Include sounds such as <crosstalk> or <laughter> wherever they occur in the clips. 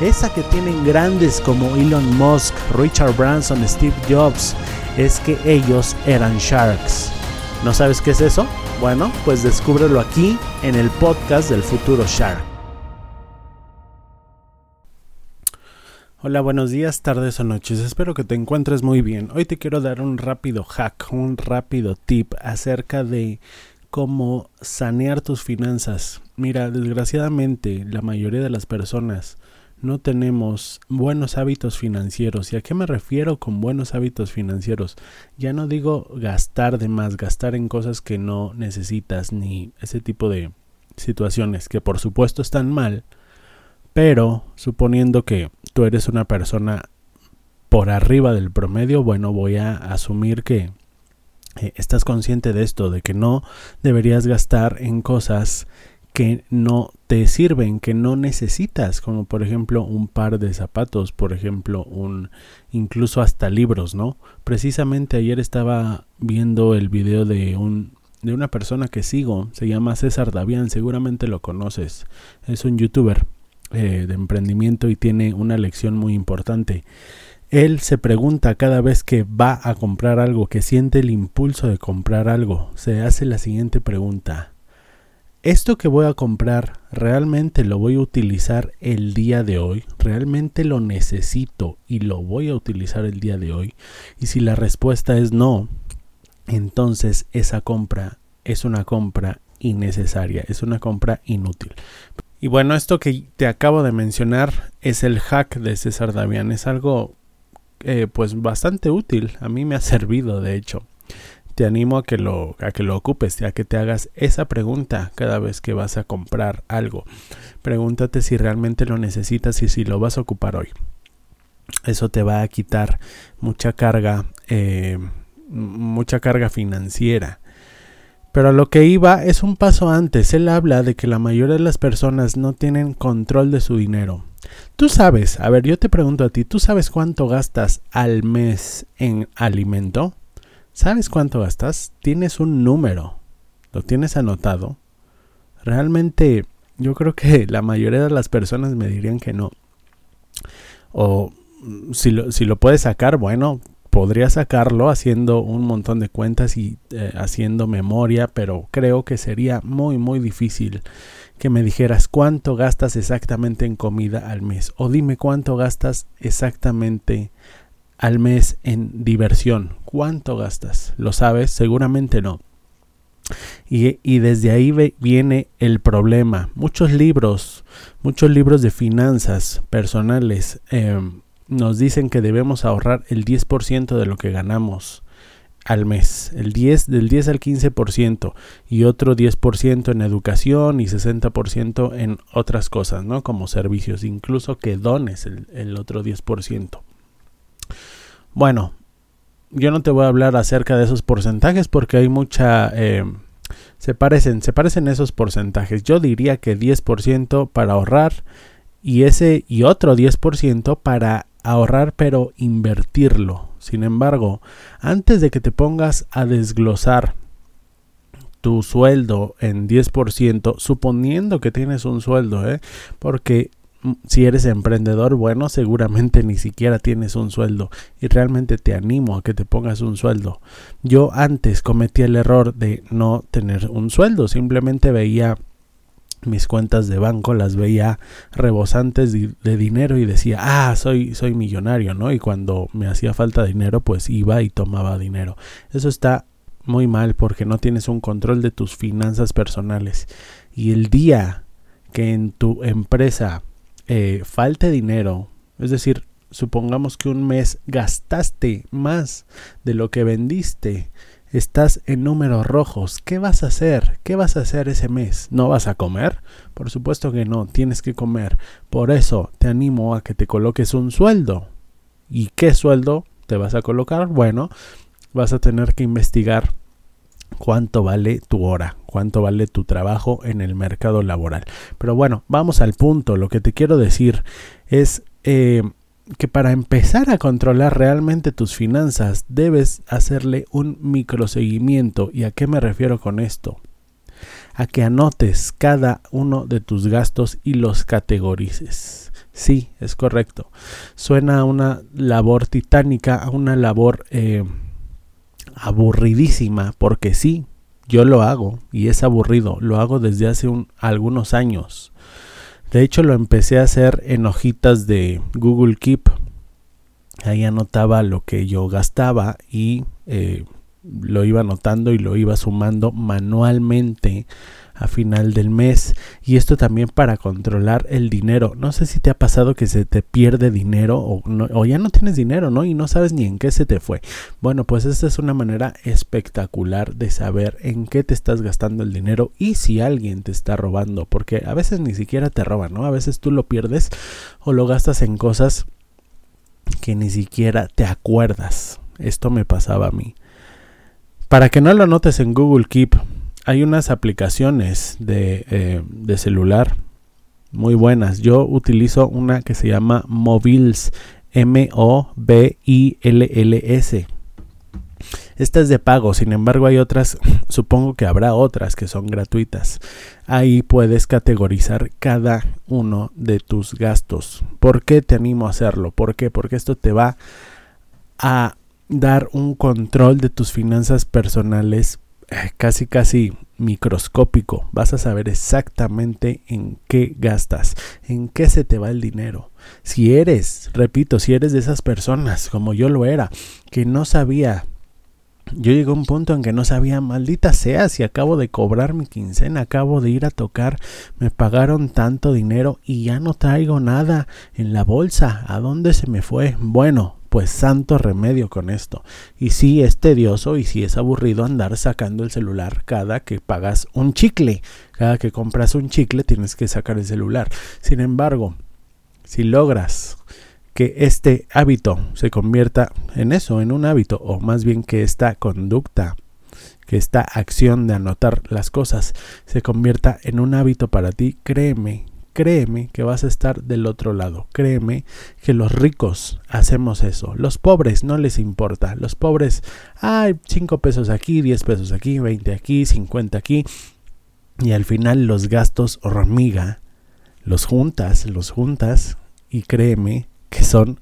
esa que tienen grandes como Elon Musk, Richard Branson, Steve Jobs, es que ellos eran sharks. ¿No sabes qué es eso? Bueno, pues descúbrelo aquí en el podcast del futuro Shark. Hola, buenos días, tardes o noches. Espero que te encuentres muy bien. Hoy te quiero dar un rápido hack, un rápido tip acerca de cómo sanear tus finanzas. Mira, desgraciadamente la mayoría de las personas no tenemos buenos hábitos financieros. ¿Y a qué me refiero con buenos hábitos financieros? Ya no digo gastar de más, gastar en cosas que no necesitas, ni ese tipo de situaciones que por supuesto están mal, pero suponiendo que tú eres una persona por arriba del promedio, bueno, voy a asumir que eh, estás consciente de esto, de que no deberías gastar en cosas que no te sirven, que no necesitas, como por ejemplo un par de zapatos, por ejemplo, un incluso hasta libros, ¿no? Precisamente ayer estaba viendo el video de un de una persona que sigo, se llama César Davián, seguramente lo conoces, es un youtuber eh, de emprendimiento y tiene una lección muy importante. Él se pregunta cada vez que va a comprar algo, que siente el impulso de comprar algo, se hace la siguiente pregunta esto que voy a comprar realmente lo voy a utilizar el día de hoy, realmente lo necesito y lo voy a utilizar el día de hoy. Y si la respuesta es no, entonces esa compra es una compra innecesaria, es una compra inútil. Y bueno, esto que te acabo de mencionar es el hack de César Davián, es algo eh, pues bastante útil, a mí me ha servido de hecho te animo a que lo a que lo ocupes, a que te hagas esa pregunta cada vez que vas a comprar algo. Pregúntate si realmente lo necesitas y si lo vas a ocupar hoy. Eso te va a quitar mucha carga, eh, mucha carga financiera. Pero a lo que iba es un paso antes. Él habla de que la mayoría de las personas no tienen control de su dinero. Tú sabes, a ver, yo te pregunto a ti, ¿tú sabes cuánto gastas al mes en alimento? ¿Sabes cuánto gastas? Tienes un número. ¿Lo tienes anotado? Realmente yo creo que <laughs> la mayoría de las personas me dirían que no. O mm, si lo, si lo puedes sacar, bueno, podría sacarlo haciendo un montón de cuentas y eh, haciendo memoria, pero creo que sería muy muy difícil que me dijeras cuánto gastas exactamente en comida al mes o dime cuánto gastas exactamente al mes en diversión. ¿Cuánto gastas? ¿Lo sabes? Seguramente no. Y, desde ahí viene el problema. Muchos libros, muchos libros de finanzas personales em, nos dicen que debemos ahorrar el 10% de lo que ganamos al mes, el 10 del 10 al 15% y otro 10% en educación y 60% en otras cosas, ¿no? Como servicios, incluso que dones el, el otro 10%. Bueno, yo no te voy a hablar acerca de esos porcentajes porque hay mucha... Eh, se parecen, se parecen esos porcentajes. Yo diría que 10% para ahorrar y ese y otro 10% para ahorrar pero invertirlo. Sin embargo, antes de que te pongas a desglosar tu sueldo en 10%, suponiendo que tienes un sueldo, ¿eh? porque si eres emprendedor, bueno, seguramente ni siquiera tienes un sueldo y realmente te animo a que te pongas un sueldo. Yo antes cometí el error de no tener un sueldo, simplemente veía mis cuentas de banco las veía rebosantes de, dinero y decía, ah, soy, soy millonario, ¿no? Y cuando me hacía falta dinero, pues iba y tomaba dinero. Eso está muy mal porque no tienes un control de tus finanzas personales. Y el día que en tu empresa eh, falte dinero, es decir, supongamos que un mes gastaste más de lo que vendiste, estás en números rojos, ¿qué vas a hacer? ¿Qué vas a hacer ese mes? ¿No vas a comer? Por supuesto que no, tienes que comer. Por eso te animo a que te coloques un sueldo. ¿Y qué sueldo te vas a colocar? Bueno, vas a tener que investigar cuánto vale tu hora, cuánto vale tu trabajo en el mercado laboral. Pero bueno, vamos al punto. Lo que te quiero decir es eh, que para empezar a controlar realmente tus finanzas debes hacerle un microseguimiento. ¿Y a qué me refiero con esto? A que anotes cada uno de tus gastos y los categorices. Sí, es correcto. Suena a una labor titánica, a una labor eh, aburridísima, porque sí, yo lo hago y es aburrido. Lo hago desde hace algunos años. De hecho, lo empecé a hacer en hojitas de Google Keep. Ahí anotaba lo que yo gastaba y eh, lo iba anotando y lo iba sumando manualmente a final del mes y esto también para controlar el dinero. No sé si te ha pasado que se te pierde dinero o, ya no tienes dinero, ¿no? Y no sabes ni en qué se te fue. Bueno, pues esta es una manera espectacular de saber en qué te estás gastando el dinero y si alguien te está robando, porque a veces ni siquiera te roban, ¿no? A veces tú lo pierdes o lo gastas en cosas que ni siquiera te acuerdas. Esto me pasaba a mí. Para que no lo notes en Google Keep, hay unas aplicaciones de, eh, de, celular muy buenas. Yo utilizo una que se llama Mobiles, M-O-B-I-L-L-S. Esta es de pago, sin embargo hay otras, <laughs> supongo que habrá otras que son gratuitas. Ahí puedes categorizar cada uno de tus gastos. ¿Por qué te animo a hacerlo? ¿Por qué? Porque esto te va a dar un control de tus finanzas personales casi casi microscópico. Vas a saber exactamente en qué gastas, en qué se te va el dinero. Si eres, repito, si eres de esas personas, como yo lo era, que no sabía yo llegué a un punto en que no sabía, maldita sea, si acabo de cobrar mi quincena, acabo de ir a tocar, me pagaron tanto dinero y ya no traigo nada en la bolsa. ¿A dónde se me fue? Bueno, pues santo remedio con esto. Y sí es tedioso y sí es aburrido andar sacando el celular cada que pagas un chicle. Cada que compras un chicle tienes que sacar el celular. Sin embargo, si logras que este hábito se convierta en eso, en un hábito, o más bien que esta conducta, que esta acción de anotar las cosas se convierta en un hábito para ti, créeme créeme que vas a estar del otro lado. Créeme que los ricos hacemos eso. Los pobres no les importa. Los pobres, hay 5 pesos aquí, 10 pesos aquí, 20 aquí, 50 aquí. Y al final los gastos hormiga los juntas, los juntas y créeme que son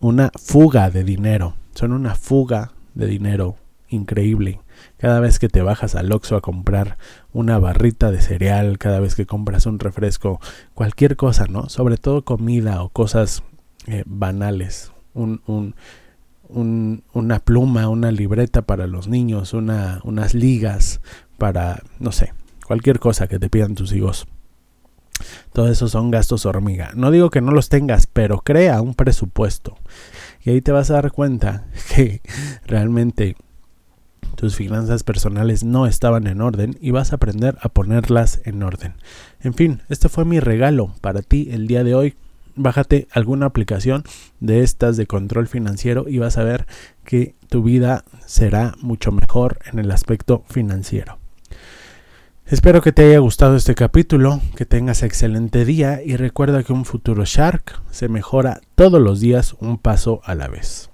una fuga de dinero. Son una fuga de dinero increíble. Cada vez que te bajas al Oxxo a comprar una barrita de cereal, cada vez que compras un refresco, cualquier cosa, ¿no? Sobre todo comida o cosas eh, banales. Un, un, un, una pluma, una libreta para los niños, una, unas ligas para, no sé, cualquier cosa que te pidan tus hijos. Todo eso son gastos hormiga. No digo que no los tengas, pero crea un presupuesto. Y ahí te vas a dar cuenta <laughs> que realmente tus finanzas personales no estaban en orden y vas a aprender a ponerlas en orden. En fin, este fue mi regalo para ti el día de hoy. Bájate alguna aplicación de estas de control financiero y vas a ver que tu vida será mucho mejor en el aspecto financiero. Espero que te haya gustado este capítulo, que tengas excelente día y recuerda que un futuro Shark se mejora todos los días un paso a la vez.